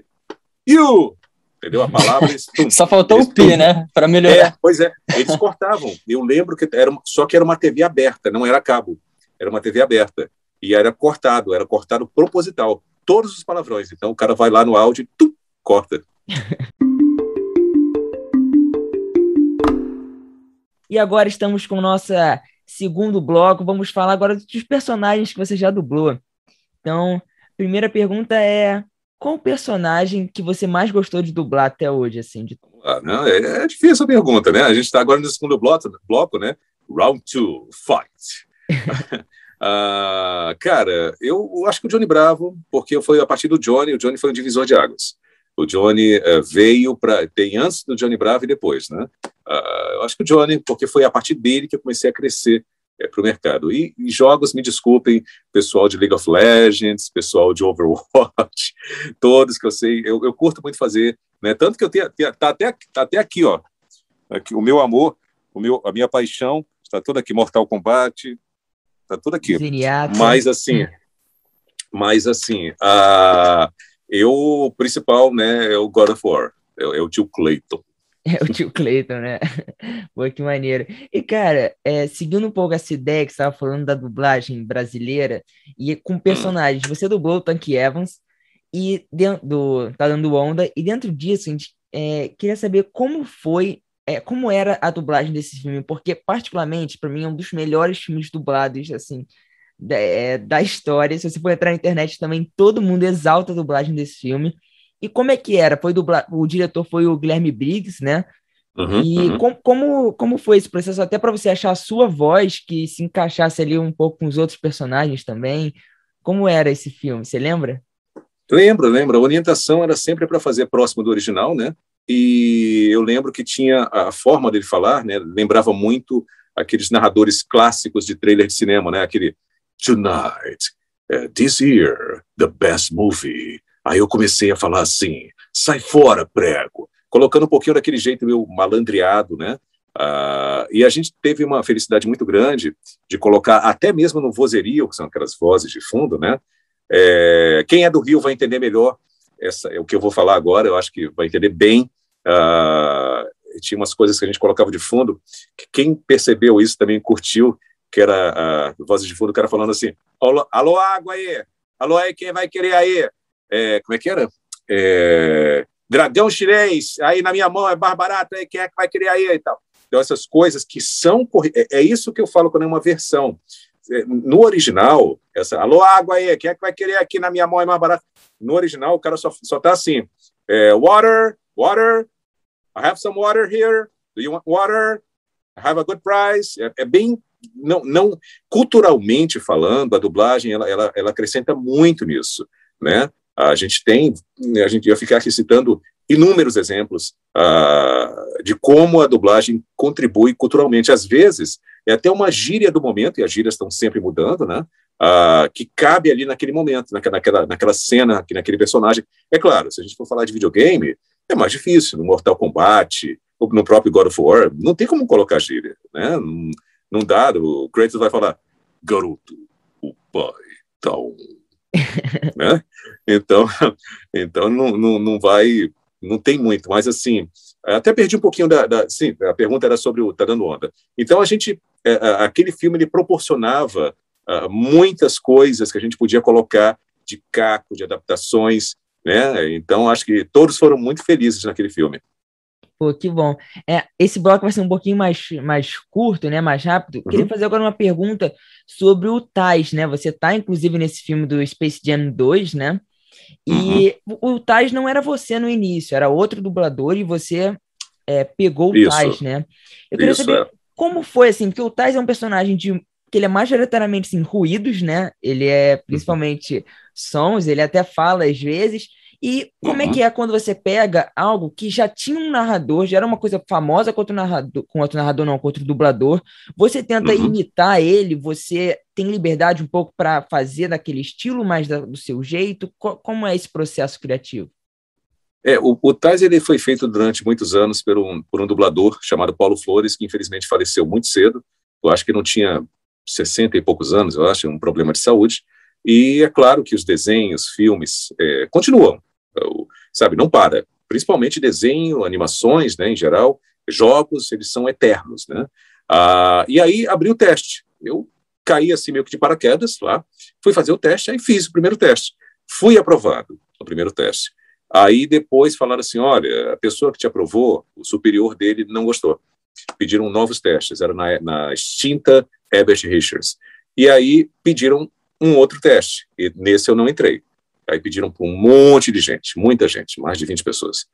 you! Entendeu? A palavra. Eles,
só faltou o P, né? Para melhorar.
É, pois é, eles cortavam. Eu lembro que era, só que era uma TV aberta, não era cabo era uma TV aberta. E era cortado, era cortado proposital. Todos os palavrões. Então o cara vai lá no áudio e tum, corta.
e agora estamos com o nosso segundo bloco. Vamos falar agora dos personagens que você já dublou. Então, primeira pergunta é: qual personagem que você mais gostou de dublar até hoje? Assim, de...
ah, não, é, é difícil a pergunta, né? A gente está agora no segundo bloco, bloco né? Round two, fight. uh, cara, eu acho que o Johnny Bravo, porque foi a partir do Johnny, o Johnny foi um divisor de águas. O Johnny uh, veio para. Tem antes do Johnny Bravo e depois, né? Uh, eu acho que o Johnny, porque foi a partir dele que eu comecei a crescer é, para o mercado. E, e, jogos, me desculpem, pessoal de League of Legends, pessoal de Overwatch, todos que eu sei, eu, eu curto muito fazer, né? Tanto que eu tenho, tenho tá até, tá até aqui, ó, aqui, o meu amor, o meu, a minha paixão está toda aqui, Mortal Kombat, tá tudo aqui. Mas assim, mas assim, a, eu, o principal, né, é o God of War, é, é o tio Clayton.
É o tio Clayton, né? Pô, que maneiro. E, cara, é, seguindo um pouco essa ideia que você estava falando da dublagem brasileira, e com personagens, você dublou o Tank Evans, e dentro do, tá dando onda, e dentro disso, a gente é, queria saber como foi é, como era a dublagem desse filme, porque, particularmente, para mim, é um dos melhores filmes dublados, assim, da, é, da história. Se você for entrar na internet também, todo mundo exalta a dublagem desse filme. E como é que era? Foi dubla... O diretor foi o Guilherme Briggs, né? Uhum, e uhum. Com, como, como foi esse processo, até para você achar a sua voz que se encaixasse ali um pouco com os outros personagens também? Como era esse filme? Você lembra?
Lembro, lembro. A orientação era sempre para fazer próximo do original, né? E eu lembro que tinha a forma dele falar, né? Lembrava muito aqueles narradores clássicos de trailer de cinema, né? Aquele Tonight, uh, this year, the best movie. Aí eu comecei a falar assim: sai fora, prego. Colocando um pouquinho daquele jeito meio malandreado, né? Uh, e a gente teve uma felicidade muito grande de colocar até mesmo no vozerio, que são aquelas vozes de fundo, né? É, quem é do Rio vai entender melhor essa, o que eu vou falar agora, eu acho que vai entender bem. Uh, tinha umas coisas que a gente colocava de fundo, que quem percebeu isso também curtiu, que era uh, voz de fundo, o cara falando assim, alô, alô água aí, alô aí, quem vai querer aí? É, como é que era? É, dragão chinês, aí na minha mão é barbarato, aí quem é que vai querer aí e tal. Então, essas coisas que são. É, é isso que eu falo quando é uma versão. É, no original, essa, alô, água aí, quem é que vai querer aqui na minha mão é mais barato? No original, o cara só, só tá assim: é, water, water, I have some water here, do you want water? I have a good price. É, é bem. Não, não culturalmente falando, a dublagem ela, ela, ela acrescenta muito nisso, né? A gente tem, a gente ia ficar aqui citando inúmeros exemplos uh, de como a dublagem contribui culturalmente. Às vezes, é até uma gíria do momento, e as gírias estão sempre mudando, né? Uh, que cabe ali naquele momento, naquela, naquela cena, naquele personagem. É claro, se a gente for falar de videogame, é mais difícil. No Mortal Kombat, ou no próprio God of War, não tem como colocar gíria, né? Não, não dá, o Kratos vai falar, garoto, o pai tal. né? Então, então não, não, não vai não tem muito, mas assim, até perdi um pouquinho da, da sim, a pergunta era sobre o Tá Dando Onda. Então a gente, é, aquele filme ele proporcionava uh, muitas coisas que a gente podia colocar de caco, de adaptações, né? Então acho que todos foram muito felizes naquele filme.
Pô, que bom. É, esse bloco vai ser um pouquinho mais, mais curto, né? Mais rápido. Uhum. Queria fazer agora uma pergunta sobre o Tais, né? Você tá, inclusive, nesse filme do Space Jam 2, né? E uhum. o Tais não era você no início, era outro dublador e você é, pegou o Tais, né? Eu queria Isso, saber é. como foi, assim, porque o Tais é um personagem de que ele é majoritariamente assim, ruídos, né? Ele é uhum. principalmente uhum. sons, ele até fala às vezes, e como é uhum. é que é quando você pega algo que já tinha um narrador, já era uma coisa famosa contra o narrador, com outro narrador não, contra o dublador, você tenta uhum. imitar ele, você tem liberdade um pouco para fazer daquele estilo, mais da, do seu jeito? Co como é esse processo criativo?
É, o, o Tais ele foi feito durante muitos anos por um, por um dublador chamado Paulo Flores, que infelizmente faleceu muito cedo. Eu acho que não tinha 60 e poucos anos, eu acho, um problema de saúde. E é claro que os desenhos, filmes é, continuam sabe, não para. Principalmente desenho, animações, né, em geral, jogos, eles são eternos, né? Ah, e aí abri o teste. Eu caí assim meio que de paraquedas lá, fui fazer o teste, aí fiz o primeiro teste. Fui aprovado no primeiro teste. Aí depois falaram assim, olha, a pessoa que te aprovou, o superior dele não gostou. Pediram novos testes, era na, na extinta Herbert Richards. E aí pediram um outro teste, e nesse eu não entrei. Aí pediram para um monte de gente, muita gente, mais de 20 pessoas.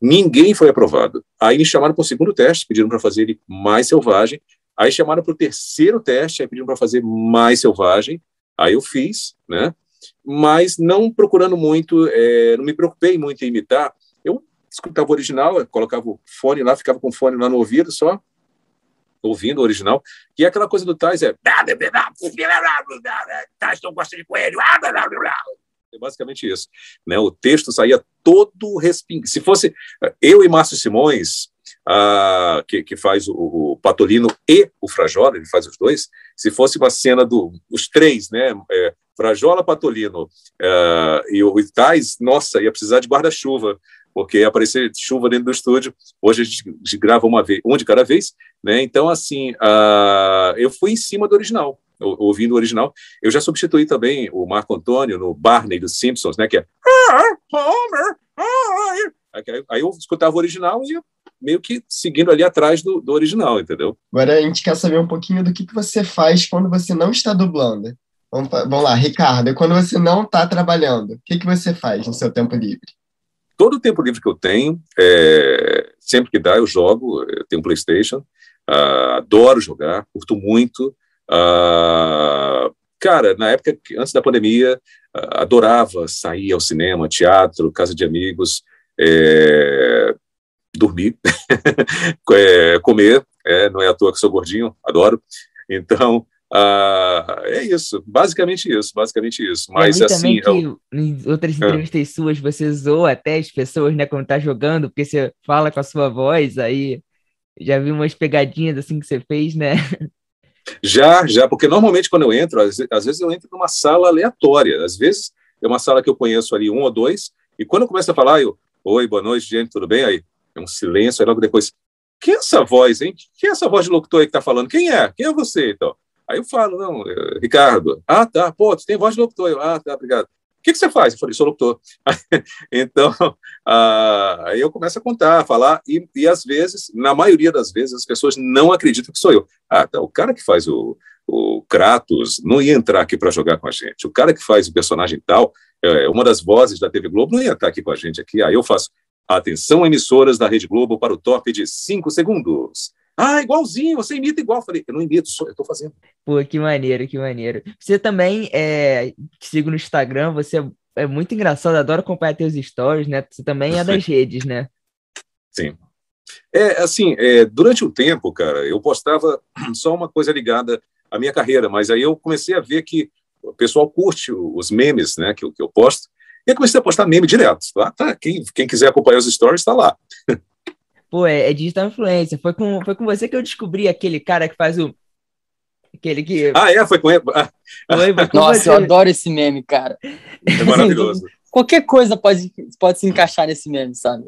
Ninguém foi aprovado. Aí me chamaram para o segundo teste, pediram para fazer ele mais selvagem. Aí chamaram para o terceiro teste, aí pediram para fazer mais selvagem. Aí eu fiz, né? Mas não procurando muito, é, não me preocupei muito em imitar. Eu escutava o original, colocava o fone lá, ficava com o fone lá no ouvido só, ouvindo o original. E aquela coisa do Tais é. Tais não gosta de coelho. É basicamente isso. Né? O texto saía todo respingado. Se fosse eu e Márcio Simões, ah, que, que faz o, o, Patolino e o Frajola, ele faz os dois, se fosse uma cena dos do, três, né? É, Frajola, Patolino é, e o Itais, nossa, ia precisar de guarda-chuva, porque ia aparecer chuva dentro do estúdio. Hoje a gente grava uma vez, um de cada vez, né? Então, assim, ah, eu fui em cima do original ouvindo o original. Eu já substituí também o Marco Antônio no Barney dos Simpsons, né? Que é Homer, Aí eu escutava o original e meio que seguindo ali atrás do, do original, entendeu?
Agora a gente quer saber um pouquinho do que, que você faz quando você não está dublando. Vamos, vamos lá, Ricardo, quando você não está trabalhando, o que, que você faz no seu tempo livre?
Todo o tempo livre que eu tenho, é, sempre que dá eu jogo, eu tenho um Playstation, uh, adoro jogar, curto muito, uh, cara, na época, antes da pandemia, uh, adorava sair ao cinema, teatro, casa de amigos, é, dormir, é, comer, é, não é à toa que sou gordinho, adoro, então, Uh, é isso, basicamente isso, basicamente isso. Mas
eu
assim.
Também que, Em outras ah. entrevistas suas, você zoa até as pessoas, né, quando tá jogando, porque você fala com a sua voz, aí já vi umas pegadinhas assim que você fez, né?
Já, já, porque normalmente quando eu entro, às, às vezes eu entro numa sala aleatória, às vezes é uma sala que eu conheço ali um ou dois, e quando eu começo a falar, eu, oi, boa noite, gente, tudo bem? Aí é um silêncio, aí logo depois, quem é essa voz, hein? Quem é essa voz de locutor aí que tá falando? Quem é? Quem é você, então? Aí eu falo, não, é, Ricardo, ah, tá, pô, tu tem voz de locutor. Eu, ah, tá, obrigado. Que, que você faz? Eu falei, sou locutor. então, ah, aí eu começo a contar, a falar, e, e às vezes, na maioria das vezes, as pessoas não acreditam que sou eu. Ah, tá, o cara que faz o, o Kratos não ia entrar aqui para jogar com a gente. O cara que faz o personagem tal, é, uma das vozes da TV Globo, não ia estar aqui com a gente aqui. Aí eu faço, atenção emissoras da Rede Globo para o top de cinco segundos. Ah, igualzinho, você imita igual. Eu falei, eu não imito, eu estou fazendo.
Pô, que maneiro, que maneiro. Você também, é, sigo no Instagram, você é muito engraçado, adoro acompanhar teus stories, né? Você também é das redes, né?
Sim. É, assim, é, durante o tempo, cara, eu postava só uma coisa ligada à minha carreira, mas aí eu comecei a ver que o pessoal curte os memes, né, que, que eu posto, e eu comecei a postar meme direto. Tá? tá quem, quem quiser acompanhar os stories, está lá.
Pô, é, é digital influencer. Foi com, foi com você que eu descobri aquele cara que faz o. Aquele que.
Ah, é? Foi com ele. Ah.
Foi, foi com Nossa, você. eu adoro esse meme, cara.
É maravilhoso.
Qualquer coisa pode, pode se encaixar nesse meme, sabe?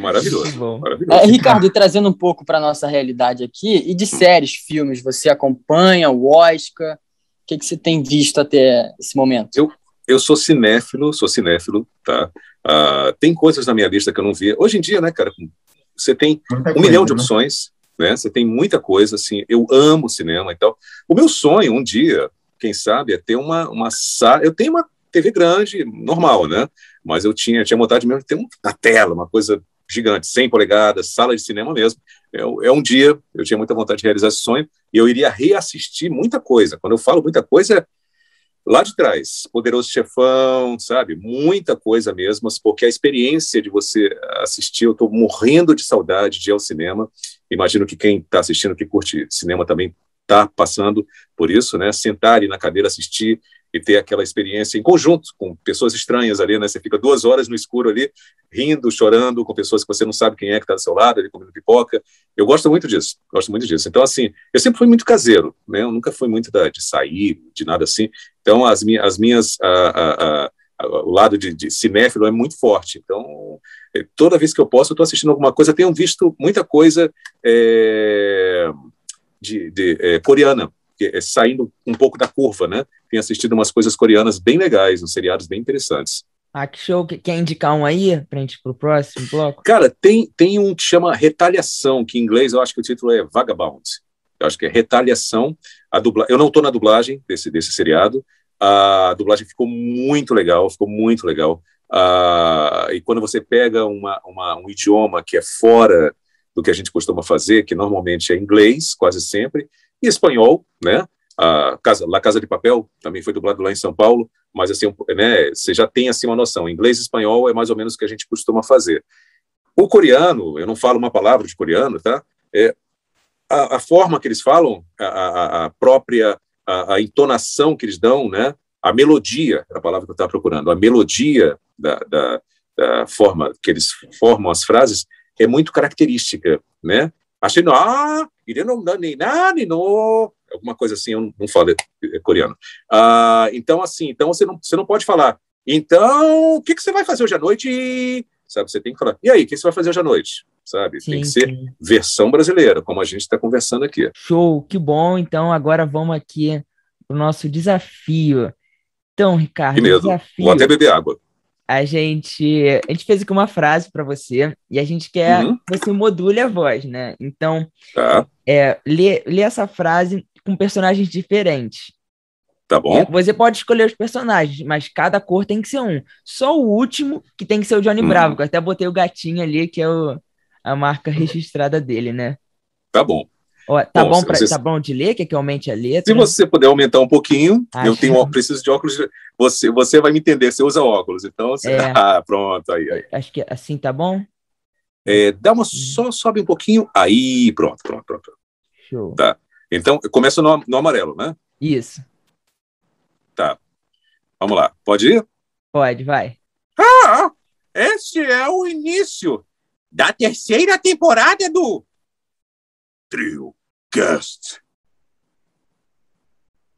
Maravilhoso. maravilhoso.
É, Ricardo, trazendo um pouco para nossa realidade aqui, e de séries, filmes, você acompanha o Oscar? O que, que você tem visto até esse momento?
Eu, eu sou cinéfilo, sou cinéfilo, tá? Uh, tem coisas na minha lista que eu não vi. Hoje em dia, né, cara, com você tem muita um coisa, milhão de né? opções, né? Você tem muita coisa, assim. Eu amo cinema e tal. O meu sonho, um dia, quem sabe, é ter uma, uma sala. Eu tenho uma TV grande, normal, né? Mas eu tinha, tinha vontade mesmo de ter uma tela, uma coisa gigante, 100 polegadas, sala de cinema mesmo. É, é, um dia, eu tinha muita vontade de realizar esse sonho, e eu iria reassistir muita coisa. Quando eu falo muita coisa, lá de trás, Poderoso Chefão, sabe? Muita coisa mesmo, porque a experiência de você assistir, eu estou morrendo de saudade de ir ao cinema. Imagino que quem está assistindo, que curte cinema também está passando por isso, né? Sentar ali na cadeira, assistir e ter aquela experiência em conjunto com pessoas estranhas ali, né? Você fica duas horas no escuro ali, rindo, chorando com pessoas que você não sabe quem é que está do seu lado, ali comendo pipoca. Eu gosto muito disso, gosto muito disso. Então, assim, eu sempre fui muito caseiro, né? Eu nunca fui muito da, de sair, de nada assim. Então, as, minhas, as minhas a, a, a, o lado de, de, cinéfilo é muito forte. Então, é, toda vez que eu posso, eu estou assistindo alguma coisa. Tenho visto muita coisa é, de, de é, coreana, é saindo um pouco da curva, né? Tenho assistido umas coisas coreanas bem legais, uns seriados bem interessantes.
Ah, que show. Quer indicar um aí pra gente ir pro próximo bloco?
Cara, tem, tem um que chama Retaliação, que em inglês eu acho que o título é Vagabond. Eu acho que é Retaliação. A dubla... Eu não estou na dublagem desse, desse seriado. A dublagem ficou muito legal, ficou muito legal. Uh, e quando você pega uma, uma, um idioma que é fora do que a gente costuma fazer, que normalmente é inglês, quase sempre, e espanhol, né? A Casa, La Casa de Papel também foi dublado lá em São Paulo, mas assim, né, você já tem assim uma noção. Inglês e espanhol é mais ou menos o que a gente costuma fazer. O coreano, eu não falo uma palavra de coreano, tá? É, a, a forma que eles falam, a, a, a própria a, entonação que eles dão, né? A melodia, era a palavra que eu estava procurando, a melodia da, da, da forma que eles formam as frases é muito característica, né? Achei, ah, não nem nada, não. Alguma coisa assim, eu não falo coreano. Ah, então, assim, então você não, você não pode falar. Então, o que, que você vai fazer hoje à noite? Sabe, você tem que falar. E aí, o que você vai fazer hoje à noite? Sabe? Sim, tem que ser sim. versão brasileira, como a gente está conversando aqui.
Show, que bom. Então, agora vamos aqui para o nosso desafio. Então, Ricardo, que
mesmo. Desafio. Vou até beber água
a gente, a gente fez aqui uma frase para você e a gente quer uhum. que você module a voz, né? Então, tá. é, lê, lê essa frase com personagens diferentes.
Tá bom.
É, você pode escolher os personagens, mas cada cor tem que ser um. Só o último que tem que ser o Johnny uhum. Bravo, que eu até botei o gatinho ali, que é o, a marca registrada dele, né?
Tá bom.
Ó, tá, bom, bom pra, você... tá bom de ler? Quer que aumente a letra?
Se você puder aumentar um pouquinho, Acho... eu tenho preciso de óculos. Você, você vai me entender, você usa óculos. Então, você... é. ah, pronto, aí, aí.
Acho que assim tá bom.
É, dá uma só sobe um pouquinho. Aí, pronto, pronto, pronto.
Show.
Tá. Então, começa no, no amarelo, né?
Isso.
Tá. Vamos lá. Pode ir?
Pode, vai.
Ah, este é o início da terceira temporada do Trio Cast.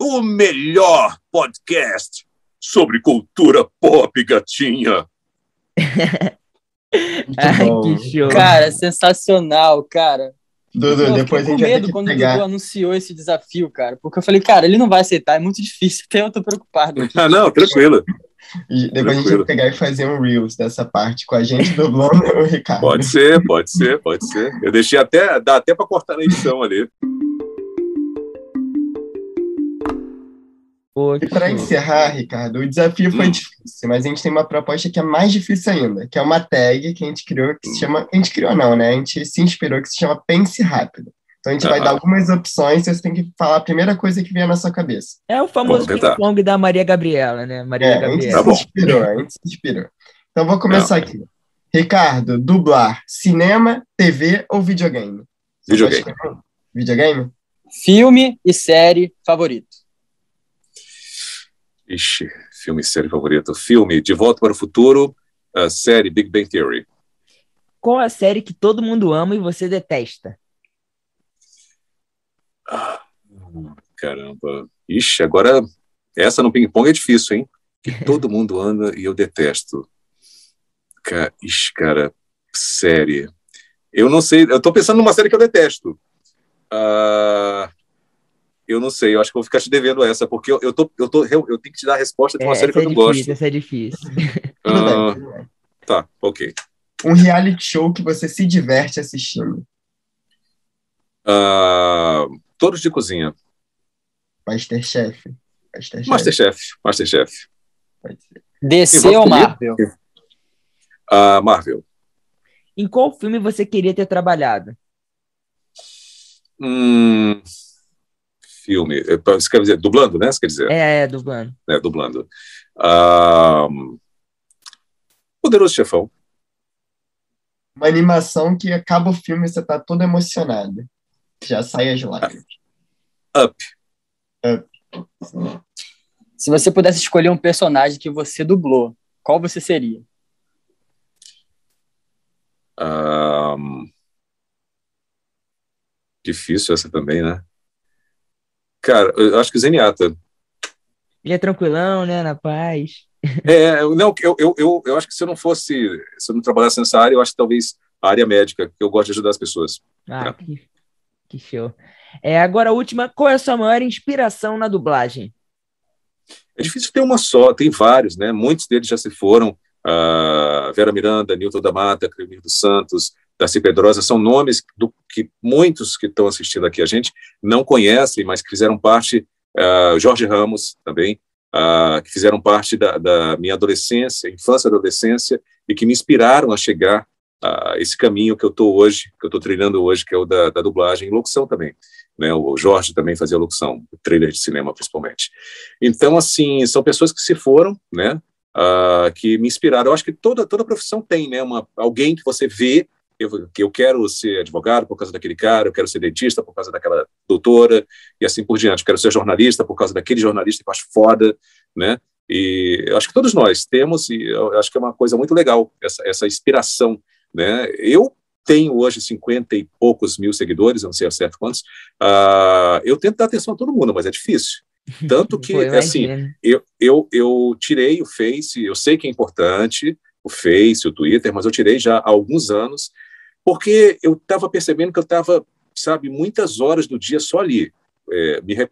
O melhor podcast sobre cultura pop gatinha.
Ai, que show.
Cara, sensacional, cara.
Dudu, Pô, depois a gente
com medo quando pegar. o Dudu anunciou esse desafio, cara. Porque eu falei, cara, ele não vai aceitar, é muito difícil. Até eu tô preocupado.
Ah, não, tranquilo.
E depois Tranquilo. a gente vai pegar e fazer um Reels dessa parte com a gente dublando o Ricardo.
Pode ser, pode ser, pode ser. Eu deixei até, dá até para cortar na edição ali.
e para encerrar, Ricardo, o desafio foi hum. difícil, mas a gente tem uma proposta que é mais difícil ainda, que é uma tag que a gente criou, que se chama. A gente criou, não, né? A gente se inspirou, que se chama Pense Rápido. Então a gente vai dar algumas opções e você tem que falar a primeira coisa que vier na sua cabeça.
É o famoso ping-pong da Maria Gabriela, né? Maria
é,
Gabriela.
A gente se inspirou, a gente se inspirou. Então vou começar Não. aqui. Ricardo, dublar cinema, TV ou videogame?
Videogame.
Videogame?
Filme e série favorito.
Ixi, filme e série favorito. Filme De Volta para o Futuro, a série Big Bang Theory.
Qual a série que todo mundo ama e você detesta?
Caramba. Ixi, agora essa no ping-pong é difícil, hein? Que todo mundo anda e eu detesto. Cara, ixi, cara, série. Eu não sei, eu tô pensando numa série que eu detesto. Uh, eu não sei, eu acho que vou ficar te devendo essa, porque eu, eu, tô, eu, tô, eu, eu tenho que te dar a resposta de uma é, série que eu
é
não
difícil,
gosto.
Essa é difícil.
Uh, tá, ok.
Um reality show que você se diverte assistindo.
Uh, Todos de cozinha.
Masterchef. Masterchef.
Masterchef. Masterchef.
DC ou Marvel?
Uh, Marvel.
Em qual filme você queria ter trabalhado?
Hum, filme. Você quer dizer, dublando, né? Você quer dizer?
É, é, dublando.
É, dublando. Uh, Poderoso Chefão.
Uma animação que acaba o filme e você tá todo emocionado. Já sai as lágrimas.
Up.
Up.
Se você pudesse escolher um personagem que você dublou, qual você seria?
Um... Difícil essa também, né? Cara, eu acho que Zenyatta.
Ele é tranquilão, né? Na paz.
É, não, eu, eu, eu, eu acho que se eu não fosse, se eu não trabalhasse nessa área, eu acho que talvez a área médica, que eu gosto de ajudar as pessoas.
Ah, é. que, que show. É, agora, a última, qual é a sua maior inspiração na dublagem?
É difícil ter uma só, tem vários, né? Muitos deles já se foram. Uh, Vera Miranda, Nilton da Mata, Cremir dos Santos, Darcy Pedrosa, são nomes do, que muitos que estão assistindo aqui a gente não conhecem, mas que fizeram parte, uh, Jorge Ramos também, uh, que fizeram parte da, da, minha adolescência, infância e adolescência, e que me inspiraram a chegar a esse caminho que eu estou hoje, que eu estou treinando hoje, que é o da, da dublagem e locução também né? O Jorge também fazia locução, trailer de cinema principalmente. Então, assim, são pessoas que se foram, né? Uh, que me inspiraram. Eu acho que toda toda profissão tem, né? Uma, alguém que você vê eu, que eu quero ser advogado por causa daquele cara, eu quero ser dentista por causa daquela doutora e assim por diante. Eu quero ser jornalista por causa daquele jornalista que eu acho foda, né? E eu acho que todos nós temos e eu acho que é uma coisa muito legal essa, essa inspiração, né? Eu tenho hoje 50 e poucos mil seguidores, eu não sei ao certo quantos, uh, eu tento dar atenção a todo mundo, mas é difícil. Tanto que, Pô, assim, eu, eu, eu tirei o Face, eu sei que é importante, o Face, o Twitter, mas eu tirei já há alguns anos, porque eu estava percebendo que eu estava, sabe, muitas horas do dia só ali. É, me, é,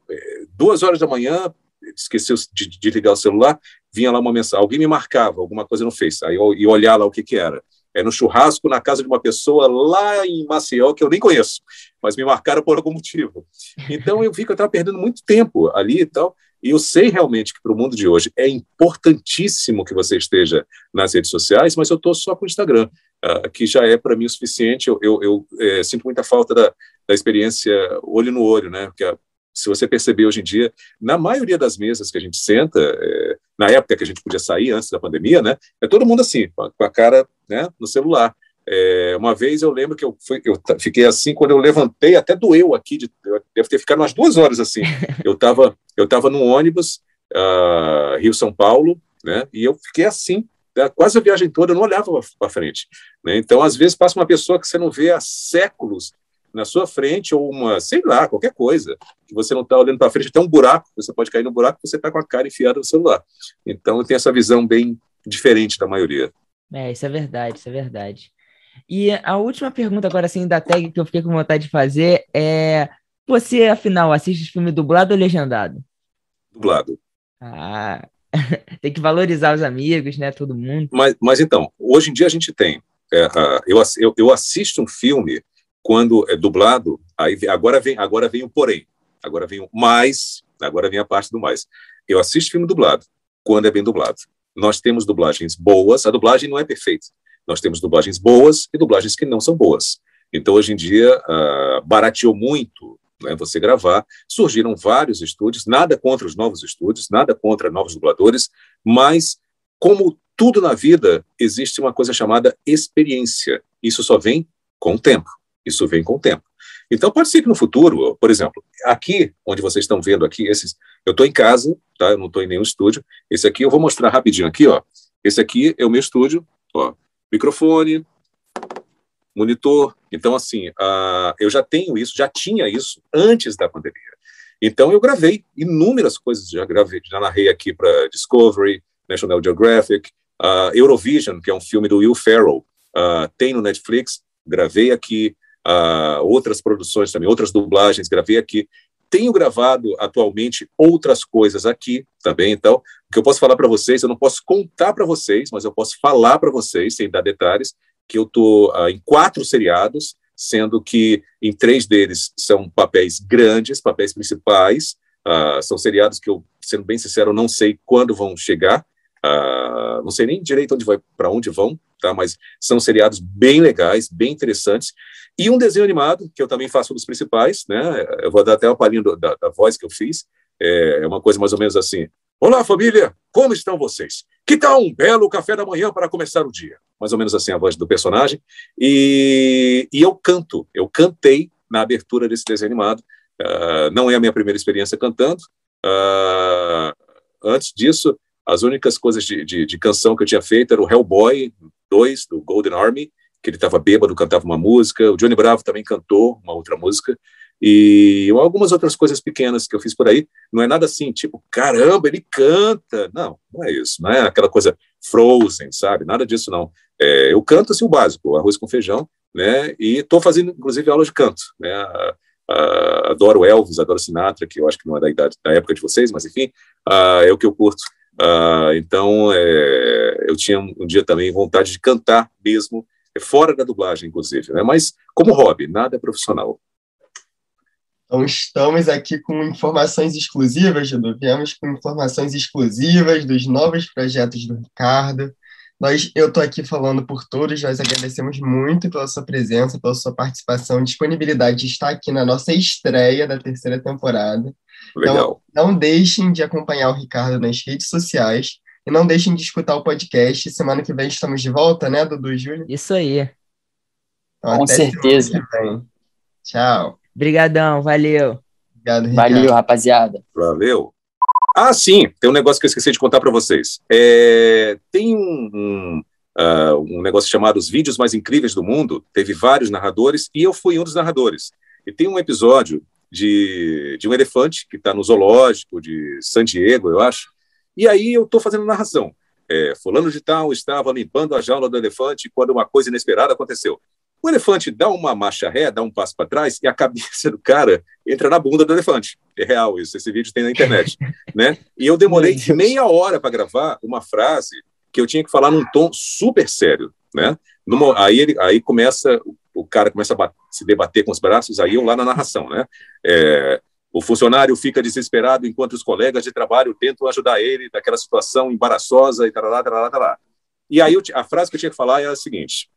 duas horas da manhã, esqueceu de, de, ligar o celular, vinha lá uma mensagem, alguém me marcava alguma coisa no Face, aí eu ia olhar lá o que que era é, no churrasco na casa de uma pessoa lá em Maceió, que eu nem conheço, mas me marcaram por algum motivo. Então eu vi que eu estava perdendo muito tempo ali e tal, e eu sei realmente que para o mundo de hoje é importantíssimo que você esteja nas redes sociais, mas eu estou só com o Instagram. uh, que já é para mim o suficiente. Eu, eu, eu é, sinto muita falta da, da experiência olho no olho, né? Porque a, se você perceber hoje em dia, na maioria das mesas que a gente senta, é, na época que a gente podia sair antes da pandemia, né, é todo mundo assim, com a cara né, no celular. É, uma vez eu lembro que eu, fui, eu fiquei assim, quando eu levantei, até doeu aqui, de, eu deve ter ficado umas duas horas assim. Eu estava eu tava no ônibus, uh, Rio-São Paulo, né, e eu fiquei assim, né, quase a viagem toda, eu não olhava para frente. Né, então, às vezes, passa uma pessoa que você não vê há séculos, na sua frente, ou uma, sei lá, qualquer coisa, que você não está olhando para frente, até um buraco, você pode cair no buraco, você está com a cara enfiada no celular. Então, eu tenho essa visão bem diferente da maioria.
É, isso é verdade, isso é verdade. E a última pergunta agora, assim, da tag que eu fiquei com vontade de fazer é, você, afinal, assiste filme dublado ou legendado?
Dublado.
Ah, tem que valorizar os amigos, né, todo mundo.
Mas, mas então, hoje em dia a gente tem, é, eu, eu, eu assisto um filme quando é dublado, aí agora vem, agora vem o porém, agora vem o mais, agora vem a parte do mais. Eu assisto filme dublado quando é bem dublado. Nós temos dublagens boas, a dublagem não é perfeita. Nós temos dublagens boas e dublagens que não são boas. Então, hoje em dia, uh, barateou muito né, você gravar. Surgiram vários estúdios, nada contra os novos estúdios, nada contra novos dubladores, mas, como tudo na vida, existe uma coisa chamada experiência. Isso só vem com o tempo. Isso vem com o tempo. Então, pode ser que no futuro, por exemplo, aqui, onde vocês estão vendo aqui, esses, eu estou em casa, tá? Eu não estou em nenhum estúdio. Esse aqui eu vou mostrar rapidinho aqui, ó. Esse aqui é o meu estúdio, ó. Microfone, monitor. Então, assim, uh, eu já tenho isso, já tinha isso antes da pandemia. Então, eu gravei inúmeras coisas, já gravei, já narrei aqui para Discovery, National Geographic, uh, Eurovision, que é um filme do Will Ferrell, uh, tem no Netflix, gravei aqui, uh, outras produções também, outras dublagens, gravei aqui. Tenho gravado atualmente outras coisas aqui também, então, o que eu posso falar para vocês, eu não posso contar para vocês, mas eu posso falar para vocês, sem dar detalhes, que eu estou uh, em quatro seriados, sendo que em três deles são papéis grandes, papéis principais, uh, são seriados que eu, sendo bem sincero, não sei quando vão chegar, uh, não sei nem direito onde vai, para onde vão, tá? Mas são seriados bem legais, bem interessantes. E um desenho animado, que eu também faço um dos principais, né? Eu vou dar até uma palhinha do, da, da voz que eu fiz. É, é uma coisa mais ou menos assim. Olá, família! Como estão vocês? Que tal um belo café da manhã para começar o dia? Mais ou menos assim a voz do personagem. E, e eu canto, eu cantei na abertura desse desenho animado. Uh, não é a minha primeira experiência cantando. Uh, antes disso, as únicas coisas de, de, de, canção que eu tinha feito era o Hellboy 2, do Golden Army, que ele estava bêbado, cantava uma música. O Johnny Bravo também cantou uma outra música. E algumas outras coisas pequenas que eu fiz por aí. Não é nada assim, tipo, caramba, ele canta. Não, não é isso. Não é aquela coisa frozen, sabe? Nada disso, não. É, eu canto assim o básico, arroz com feijão, né? E estou fazendo, inclusive, aulas de canto, né? Adoro Elvis, adoro Sinatra, que eu acho que não é da idade da época de vocês, mas enfim, uh, é o que eu curto. Uh, então, é, eu tinha um dia também vontade de cantar mesmo, é fora da dublagem, inclusive, né? mas como hobby, nada profissional.
Então, estamos aqui com informações exclusivas, Judo. Viemos com informações exclusivas dos novos projetos do Ricardo. Nós, eu estou aqui falando por todos, nós agradecemos muito pela sua presença, pela sua participação, disponibilidade de estar aqui na nossa estreia da terceira temporada.
Legal.
Então, não deixem de acompanhar o Ricardo nas redes sociais e não deixem de escutar o podcast. Semana que vem estamos de volta, né, Dudu e Júlio?
Isso aí.
Então, Com certeza.
Tchau.
Obrigadão, valeu.
Obrigado,
Ricardo. Valeu, rapaziada.
Valeu. Ah, sim, tem um negócio que eu esqueci de contar para vocês. É, tem um, um, uh, um negócio chamado Os Vídeos Mais Incríveis do Mundo. Teve vários narradores e eu fui um dos narradores. E tem um episódio de, de um elefante que está no zoológico de San Diego, eu acho. E aí eu estou fazendo narração. É, fulano de tal estava limpando a jaula do elefante quando uma coisa inesperada aconteceu. O elefante dá uma marcha ré, dá um passo para trás e a cabeça do cara entra na bunda do elefante. É real isso, esse vídeo tem na internet, né? E eu demorei meia hora para gravar uma frase que eu tinha que falar num tom super sério, né? Numa, aí ele, aí começa o cara começa a se debater com os braços, aí eu lá na narração, né? É, o funcionário fica desesperado enquanto os colegas de trabalho tentam ajudar ele daquela situação embaraçosa e tarará, tarará, tarará. E aí eu, a frase que eu tinha que falar era a seguinte: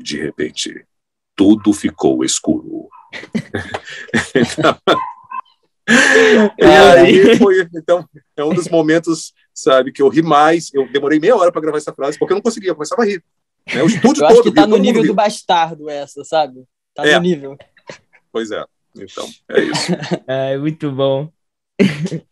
De repente, tudo ficou escuro. e aí foi, então, é um dos momentos, sabe, que eu ri mais. Eu demorei meia hora para gravar essa frase, porque eu não conseguia, eu começava a rir.
Né? O estúdio eu todo, acho que tá no nível do bastardo essa, sabe? Tá é. no nível.
Pois é. Então, é isso.
é muito bom.